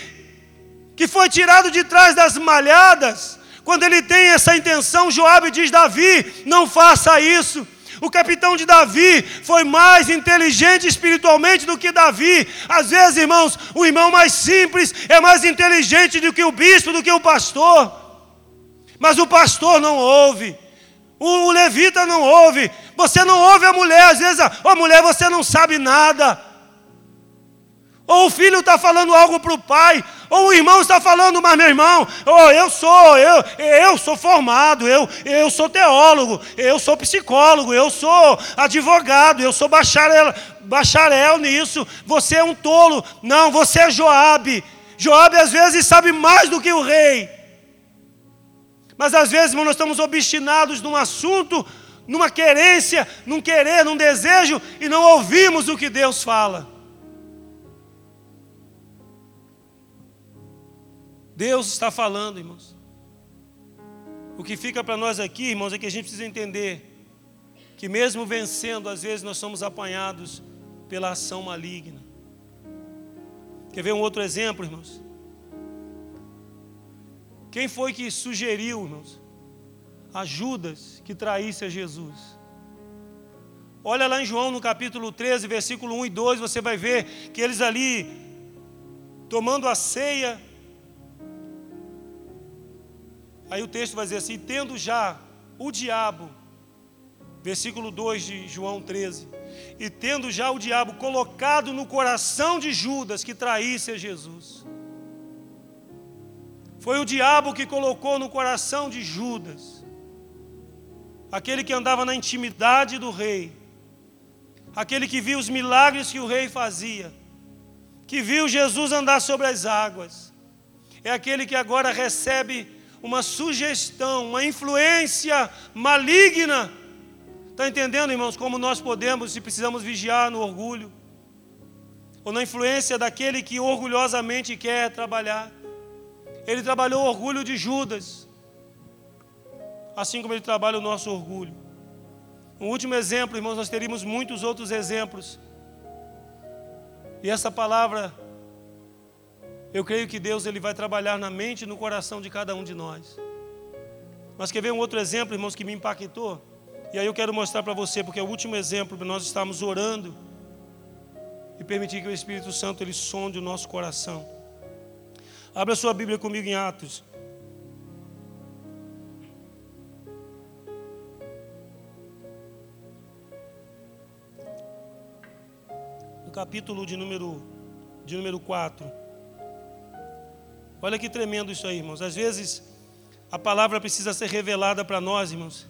que foi tirado de trás das malhadas, quando ele tem essa intenção, Joabe diz: Davi, não faça isso. O capitão de Davi foi mais inteligente espiritualmente do que Davi. Às vezes, irmãos, o irmão mais simples é mais inteligente do que o bispo, do que o pastor. Mas o pastor não ouve. O, levita não ouve. Você não ouve a mulher. Às vezes, a mulher, você não sabe nada. Ou o filho está falando algo para o pai, ou o irmão está falando, mas meu irmão, oh, eu sou, eu, eu sou formado, eu, eu sou teólogo, eu sou psicólogo, eu sou advogado, eu sou bacharel, bacharel nisso, você é um tolo. Não, você é Joabe. Joabe às vezes sabe mais do que o rei. Mas às vezes, nós estamos obstinados num assunto, numa querência, num querer, num desejo, e não ouvimos o que Deus fala. Deus está falando, irmãos. O que fica para nós aqui, irmãos, é que a gente precisa entender que, mesmo vencendo, às vezes nós somos apanhados pela ação maligna. Quer ver um outro exemplo, irmãos? Quem foi que sugeriu, irmãos, a Judas que traísse a Jesus? Olha lá em João no capítulo 13, versículo 1 e 2, você vai ver que eles ali, tomando a ceia, aí o texto vai dizer assim: tendo já o diabo, versículo 2 de João 13, e tendo já o diabo colocado no coração de Judas que traísse a Jesus. Foi o diabo que colocou no coração de Judas, aquele que andava na intimidade do rei, aquele que viu os milagres que o rei fazia, que viu Jesus andar sobre as águas, é aquele que agora recebe uma sugestão, uma influência maligna. Está entendendo, irmãos, como nós podemos e precisamos vigiar no orgulho, ou na influência daquele que orgulhosamente quer trabalhar. Ele trabalhou o orgulho de Judas, assim como ele trabalha o nosso orgulho. Um último exemplo, irmãos, nós teríamos muitos outros exemplos. E essa palavra, eu creio que Deus ele vai trabalhar na mente e no coração de cada um de nós. Mas quer ver um outro exemplo, irmãos, que me impactou? E aí eu quero mostrar para você, porque é o último exemplo nós estarmos orando e permitir que o Espírito Santo ele sonde o nosso coração. Abra sua Bíblia comigo em Atos. No capítulo de número, de número 4. Olha que tremendo isso aí, irmãos. Às vezes a palavra precisa ser revelada para nós, irmãos,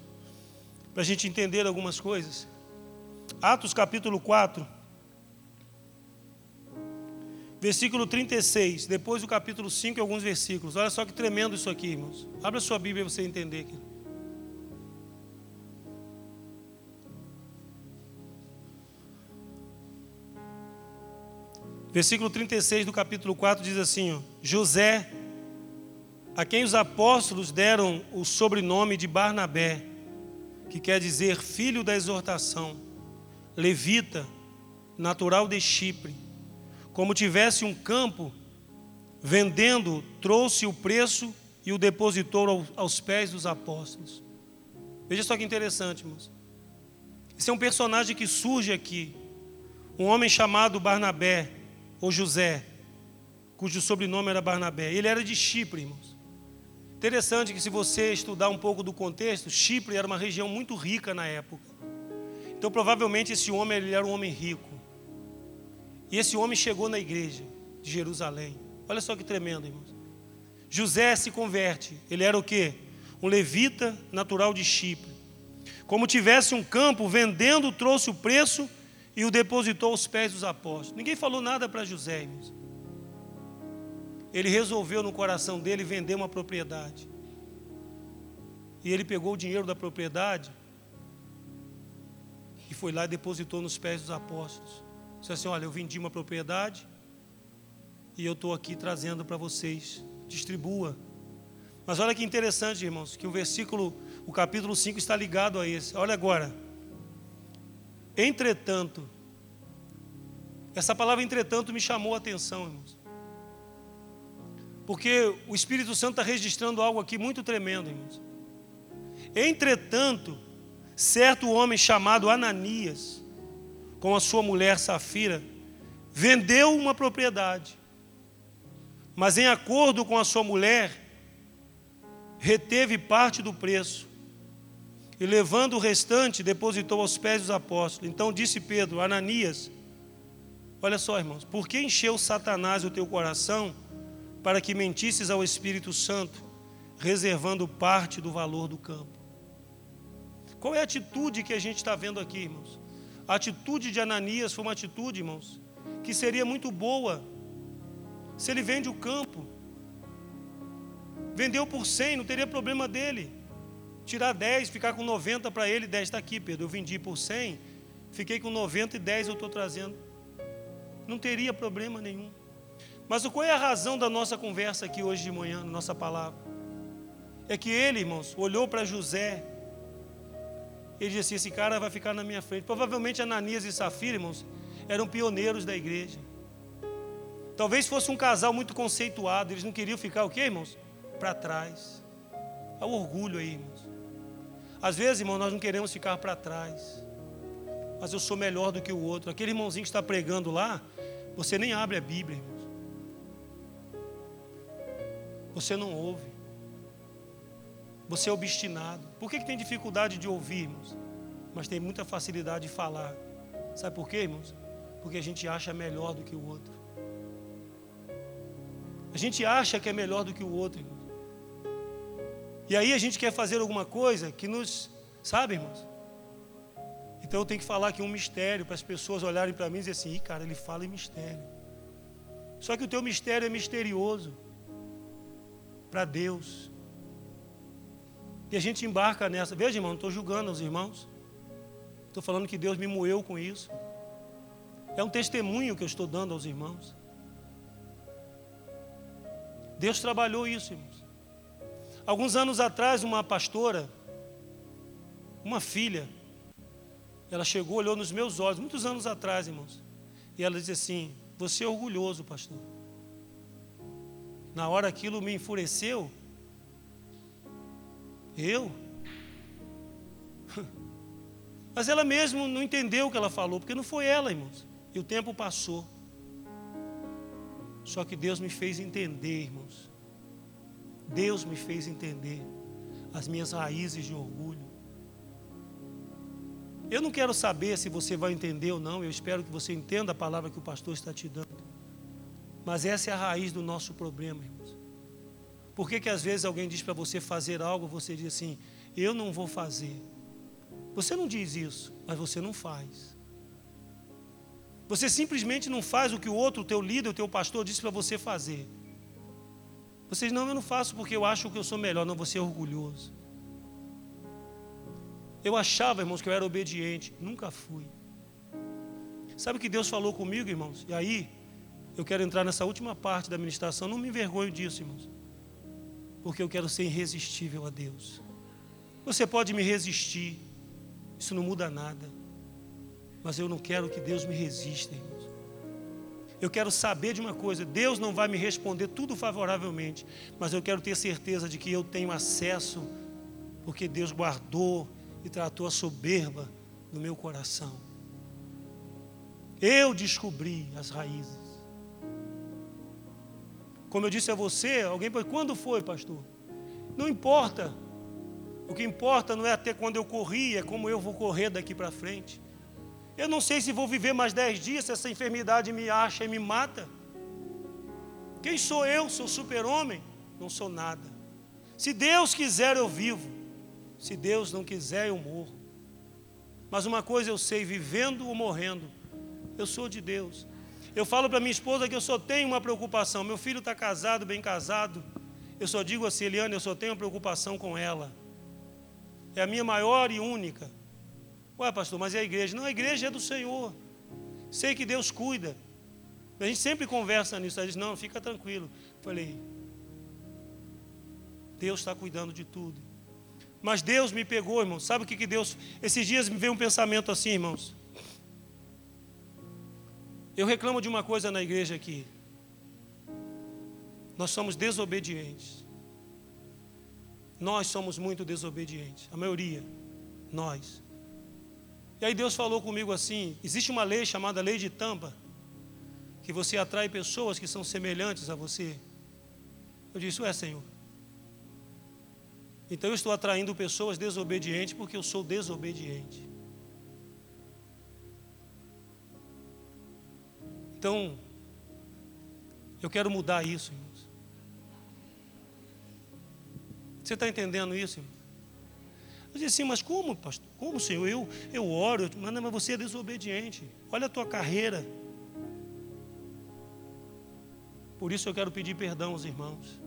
para a gente entender algumas coisas. Atos capítulo 4 versículo 36, depois do capítulo 5 e alguns versículos. Olha só que tremendo isso aqui, irmãos. Abra sua Bíblia para você entender aqui. Versículo 36 do capítulo 4 diz assim: José, a quem os apóstolos deram o sobrenome de Barnabé, que quer dizer filho da exortação, levita, natural de Chipre, como tivesse um campo, vendendo, trouxe o preço e o depositou aos pés dos apóstolos. Veja só que interessante, irmãos. Esse é um personagem que surge aqui. Um homem chamado Barnabé, ou José, cujo sobrenome era Barnabé. Ele era de Chipre, irmãos. Interessante que se você estudar um pouco do contexto, Chipre era uma região muito rica na época. Então provavelmente esse homem ele era um homem rico. E esse homem chegou na igreja de Jerusalém. Olha só que tremendo, irmãos. José se converte. Ele era o quê? Um levita natural de Chipre. Como tivesse um campo, vendendo, trouxe o preço e o depositou aos pés dos apóstolos. Ninguém falou nada para José, irmãos. Ele resolveu no coração dele vender uma propriedade. E ele pegou o dinheiro da propriedade e foi lá e depositou nos pés dos apóstolos. Disse assim: Olha, eu vendi uma propriedade e eu estou aqui trazendo para vocês. Distribua. Mas olha que interessante, irmãos, que o versículo, o capítulo 5 está ligado a esse. Olha agora. Entretanto, essa palavra entretanto me chamou a atenção, irmãos. Porque o Espírito Santo está registrando algo aqui muito tremendo, irmãos. Entretanto, certo homem chamado Ananias, com a sua mulher Safira, vendeu uma propriedade, mas em acordo com a sua mulher, reteve parte do preço e, levando o restante, depositou aos pés dos apóstolos. Então disse Pedro: Ananias, olha só, irmãos, por que encheu Satanás o teu coração para que mentisses ao Espírito Santo, reservando parte do valor do campo? Qual é a atitude que a gente está vendo aqui, irmãos? A atitude de Ananias foi uma atitude, irmãos, que seria muito boa se ele vende o campo. Vendeu por 100, não teria problema dele tirar 10, ficar com 90 para ele, 10 está aqui, Pedro. Eu vendi por 100, fiquei com 90 e 10 eu estou trazendo. Não teria problema nenhum. Mas qual é a razão da nossa conversa aqui hoje de manhã, na nossa palavra? É que ele, irmãos, olhou para José. Ele disse assim: esse cara vai ficar na minha frente. Provavelmente Ananias e Safira, irmãos, eram pioneiros da igreja. Talvez fosse um casal muito conceituado. Eles não queriam ficar o quê, irmãos? Para trás. Há o orgulho aí, irmãos. Às vezes, irmão, nós não queremos ficar para trás. Mas eu sou melhor do que o outro. Aquele irmãozinho que está pregando lá, você nem abre a Bíblia, irmãos. Você não ouve. Você é obstinado. Por que, que tem dificuldade de ouvir, irmãos? Mas tem muita facilidade de falar. Sabe por quê, irmãos? Porque a gente acha melhor do que o outro. A gente acha que é melhor do que o outro, irmão. E aí a gente quer fazer alguma coisa que nos, sabe, irmãos? Então eu tenho que falar aqui um mistério para as pessoas olharem para mim e dizer assim: Ih, cara, ele fala em mistério. Só que o teu mistério é misterioso para Deus. E a gente embarca nessa. Veja, irmão, não estou julgando os irmãos. Estou falando que Deus me moeu com isso. É um testemunho que eu estou dando aos irmãos. Deus trabalhou isso, irmãos. Alguns anos atrás, uma pastora, uma filha, ela chegou, olhou nos meus olhos, muitos anos atrás, irmãos, e ela disse assim: Você é orgulhoso, pastor. Na hora aquilo me enfureceu. Eu? Mas ela mesmo não entendeu o que ela falou, porque não foi ela, irmãos. E o tempo passou. Só que Deus me fez entender, irmãos, Deus me fez entender as minhas raízes de orgulho. Eu não quero saber se você vai entender ou não, eu espero que você entenda a palavra que o pastor está te dando. Mas essa é a raiz do nosso problema, irmãos. Por que, que às vezes alguém diz para você fazer algo, você diz assim, eu não vou fazer. Você não diz isso, mas você não faz. Você simplesmente não faz o que o outro, o teu líder, o teu pastor disse para você fazer. Vocês não, eu não faço porque eu acho que eu sou melhor, não, você é orgulhoso. Eu achava, irmãos, que eu era obediente, nunca fui. Sabe o que Deus falou comigo, irmãos? E aí, eu quero entrar nessa última parte da ministração, não me envergonho disso, irmãos. Porque eu quero ser irresistível a Deus. Você pode me resistir, isso não muda nada. Mas eu não quero que Deus me resista, irmão. Eu quero saber de uma coisa: Deus não vai me responder tudo favoravelmente, mas eu quero ter certeza de que eu tenho acesso, porque Deus guardou e tratou a soberba no meu coração. Eu descobri as raízes. Como eu disse a você, alguém pode, quando foi, pastor? Não importa. O que importa não é até quando eu corri, é como eu vou correr daqui para frente. Eu não sei se vou viver mais dez dias, se essa enfermidade me acha e me mata. Quem sou eu? Sou super-homem? Não sou nada. Se Deus quiser, eu vivo. Se Deus não quiser, eu morro. Mas uma coisa eu sei, vivendo ou morrendo, eu sou de Deus. Eu falo para minha esposa que eu só tenho uma preocupação. Meu filho está casado, bem casado. Eu só digo assim, Eliane, eu só tenho uma preocupação com ela. É a minha maior e única. Ué, pastor, mas é a igreja? Não, a igreja é do Senhor. Sei que Deus cuida. A gente sempre conversa nisso. Ela diz, não, fica tranquilo. Falei, Deus está cuidando de tudo. Mas Deus me pegou, irmão. Sabe o que, que Deus. Esses dias me veio um pensamento assim, irmãos. Eu reclamo de uma coisa na igreja aqui. Nós somos desobedientes. Nós somos muito desobedientes. A maioria. Nós. E aí Deus falou comigo assim: existe uma lei chamada lei de tampa, que você atrai pessoas que são semelhantes a você. Eu disse, ué, Senhor. Então eu estou atraindo pessoas desobedientes porque eu sou desobediente. Então, eu quero mudar isso, irmãos. Você está entendendo isso, irmão? Disse assim, mas como, pastor? Como, Senhor? Eu, eu oro, mas, não, mas você é desobediente. Olha a tua carreira. Por isso eu quero pedir perdão aos irmãos.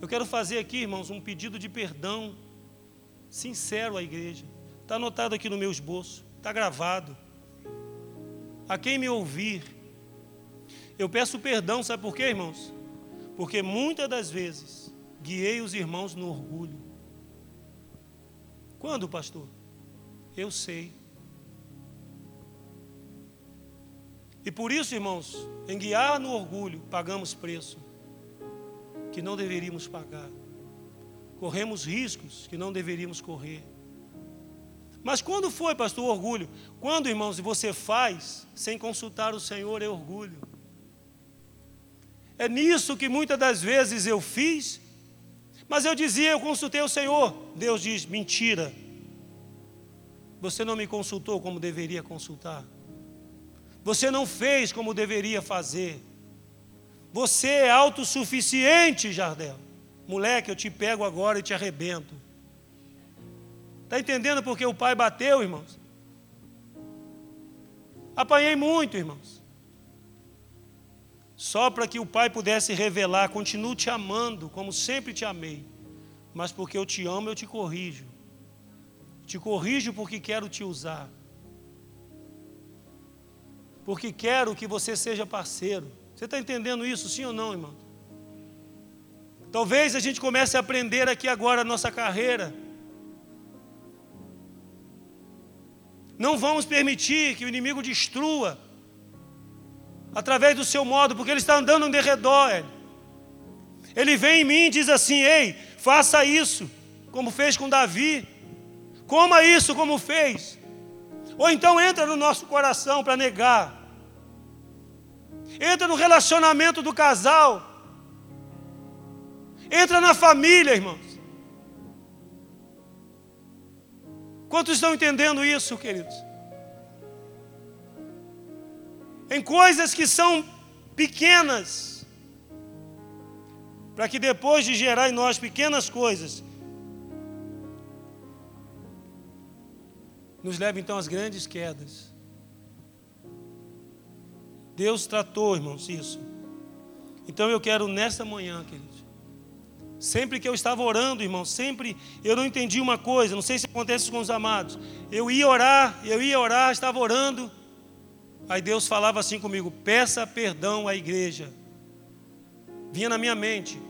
Eu quero fazer aqui, irmãos, um pedido de perdão sincero à igreja. Está anotado aqui no meu esboço, está gravado. A quem me ouvir, eu peço perdão, sabe por quê, irmãos? Porque muitas das vezes guiei os irmãos no orgulho. Quando, pastor? Eu sei. E por isso, irmãos, em guiar no orgulho, pagamos preço que não deveríamos pagar. Corremos riscos que não deveríamos correr. Mas quando foi, pastor, orgulho? Quando, irmãos, você faz sem consultar o Senhor, é orgulho. É nisso que muitas das vezes eu fiz, mas eu dizia, eu consultei o Senhor. Deus diz: mentira. Você não me consultou como deveria consultar. Você não fez como deveria fazer. Você é autossuficiente, Jardel. Moleque, eu te pego agora e te arrebento. Está entendendo porque o pai bateu, irmãos? Apanhei muito, irmãos. Só para que o pai pudesse revelar, continuo te amando, como sempre te amei. Mas porque eu te amo, eu te corrijo. Te corrijo porque quero te usar. Porque quero que você seja parceiro. Você está entendendo isso, sim ou não, irmão? Talvez a gente comece a aprender aqui agora a nossa carreira. Não vamos permitir que o inimigo destrua através do seu modo, porque ele está andando de redor. Ele vem em mim e diz assim: Ei, faça isso, como fez com Davi, coma isso, como fez. Ou então entra no nosso coração para negar entra no relacionamento do casal, entra na família, irmãos. Quantos estão entendendo isso, queridos? Em coisas que são pequenas, para que depois de gerar em nós pequenas coisas, nos leve então às grandes quedas. Deus tratou, irmãos, isso. Então eu quero nesta manhã, queridos. Sempre que eu estava orando, irmão, sempre eu não entendi uma coisa, não sei se acontece com os amados. Eu ia orar, eu ia orar, estava orando. Aí Deus falava assim comigo: peça perdão à igreja. Vinha na minha mente.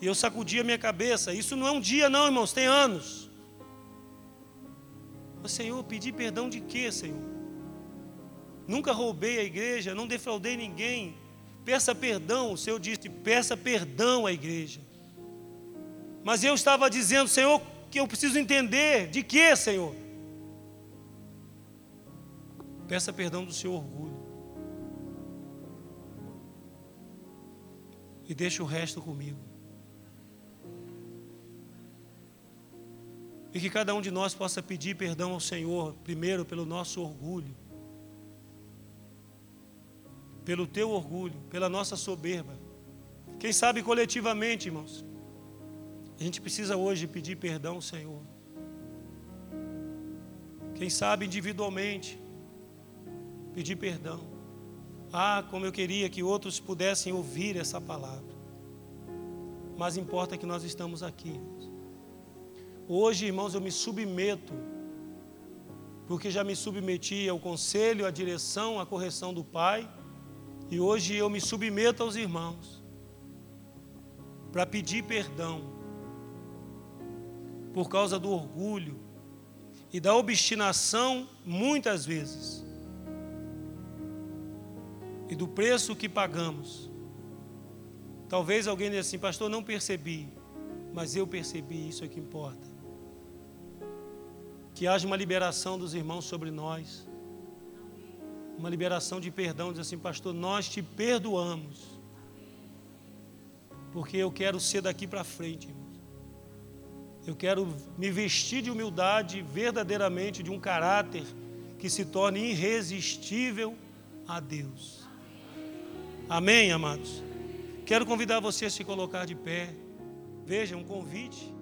E eu sacudia a minha cabeça. Isso não é um dia, não, irmãos, tem anos. Senhor, pedir perdão de quê, Senhor? Nunca roubei a igreja, não defraudei ninguém. Peça perdão. O Senhor disse: peça perdão à igreja. Mas eu estava dizendo, Senhor, que eu preciso entender de que, Senhor? Peça perdão do seu orgulho. E deixa o resto comigo. E que cada um de nós possa pedir perdão ao Senhor, primeiro pelo nosso orgulho, pelo teu orgulho, pela nossa soberba. Quem sabe coletivamente, irmãos, a gente precisa hoje pedir perdão ao Senhor. Quem sabe individualmente, pedir perdão. Ah, como eu queria que outros pudessem ouvir essa palavra. Mas importa que nós estamos aqui. Hoje, irmãos, eu me submeto, porque já me submeti ao conselho, à direção, à correção do Pai, e hoje eu me submeto aos irmãos para pedir perdão por causa do orgulho e da obstinação, muitas vezes e do preço que pagamos. Talvez alguém diga assim, pastor, não percebi, mas eu percebi, isso é que importa. Que haja uma liberação dos irmãos sobre nós, uma liberação de perdão, diz assim, pastor, nós te perdoamos, porque eu quero ser daqui para frente, irmãos. Eu quero me vestir de humildade, verdadeiramente, de um caráter que se torne irresistível a Deus. Amém, amados? Quero convidar você a se colocar de pé. Veja, um convite.